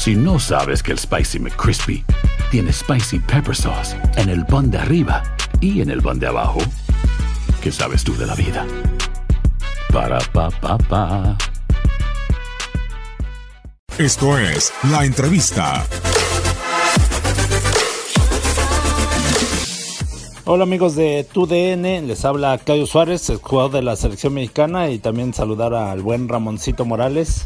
Si no sabes que el Spicy McCrispy tiene Spicy Pepper Sauce en el pan de arriba y en el pan de abajo, ¿qué sabes tú de la vida? Para, pa, pa, pa. Esto es la entrevista. Hola amigos de TUDN, les habla Claudio Suárez, el jugador de la selección mexicana y también saludar al buen Ramoncito Morales.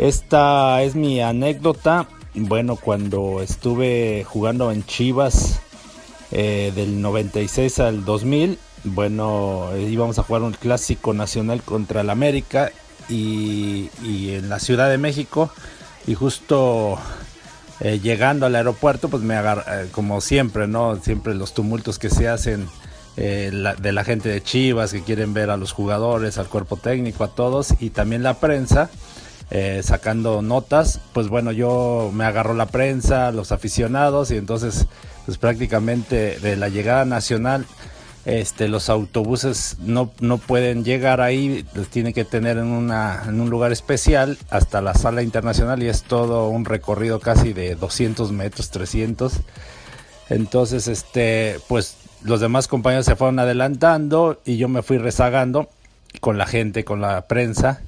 Esta es mi anécdota, bueno, cuando estuve jugando en Chivas eh, del 96 al 2000, bueno, íbamos a jugar un clásico nacional contra el América y, en la Ciudad de México y justo eh, llegando al aeropuerto, pues me agarra, eh, como siempre, ¿no? Siempre los tumultos que se hacen de la gente de Chivas que quieren ver a los jugadores, al cuerpo técnico, a todos y también la prensa. Eh, sacando notas, pues bueno, yo me agarró la prensa, los aficionados y entonces pues prácticamente de la llegada nacional este, los autobuses no, no pueden llegar ahí, los tienen que tener en, una, en un lugar especial hasta la sala internacional y es todo un recorrido casi de 200 metros, 300. Entonces, este, pues los demás compañeros se fueron adelantando y yo me fui rezagando con la gente, con la prensa.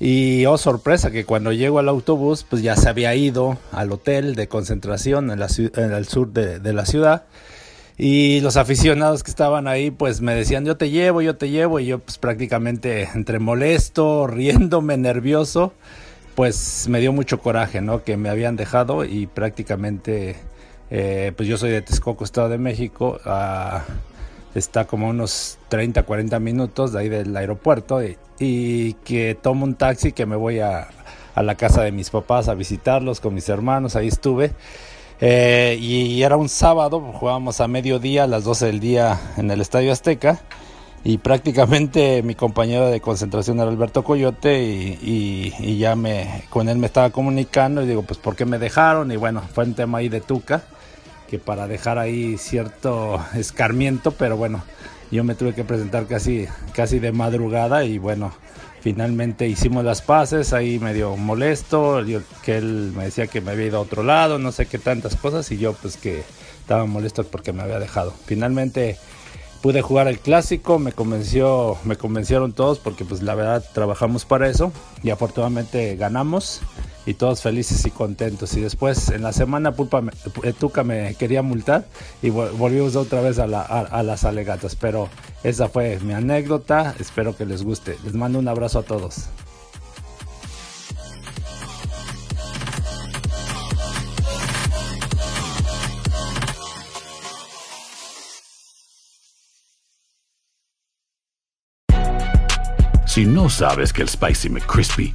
Y oh sorpresa que cuando llego al autobús, pues ya se había ido al hotel de concentración en, la, en el sur de, de la ciudad. Y los aficionados que estaban ahí, pues me decían, yo te llevo, yo te llevo. Y yo pues prácticamente entre molesto, riéndome, nervioso, pues me dio mucho coraje, ¿no? Que me habían dejado y prácticamente, eh, pues yo soy de Texcoco, Estado de México. ah, está como unos 30, 40 minutos de ahí del aeropuerto y, que tomo un taxi que me voy a, a la casa de mis papás a visitarlos con mis hermanos, ahí estuve. Eh, y era un sábado, jugábamos a mediodía, a las 12 del día en el Estadio Azteca. Y prácticamente mi compañero de concentración era Alberto Coyote y, y- y ya me, con él me estaba comunicando y digo, pues ¿por qué me dejaron? Y bueno, fue un tema ahí de Tuca, que para dejar ahí cierto escarmiento, pero bueno, yo me tuve que presentar casi, casi de madrugada y bueno, finalmente hicimos las paces, ahí medio molesto, yo- que él me decía que me había ido a otro lado, no sé qué tantas cosas y yo pues que estaba molesto porque me había dejado. Finalmente pude jugar el clásico, me convenció, me convencieron todos porque pues la verdad trabajamos para eso y afortunadamente ganamos y todos felices y contentos. Y después en la semana Pulpa me- eh, Tuca me quería multar y vol- volvimos otra vez a las alegatas. Pero esa fue mi anécdota, espero que les guste. Les mando un abrazo a todos. Si no sabes que el Spicy McCrispy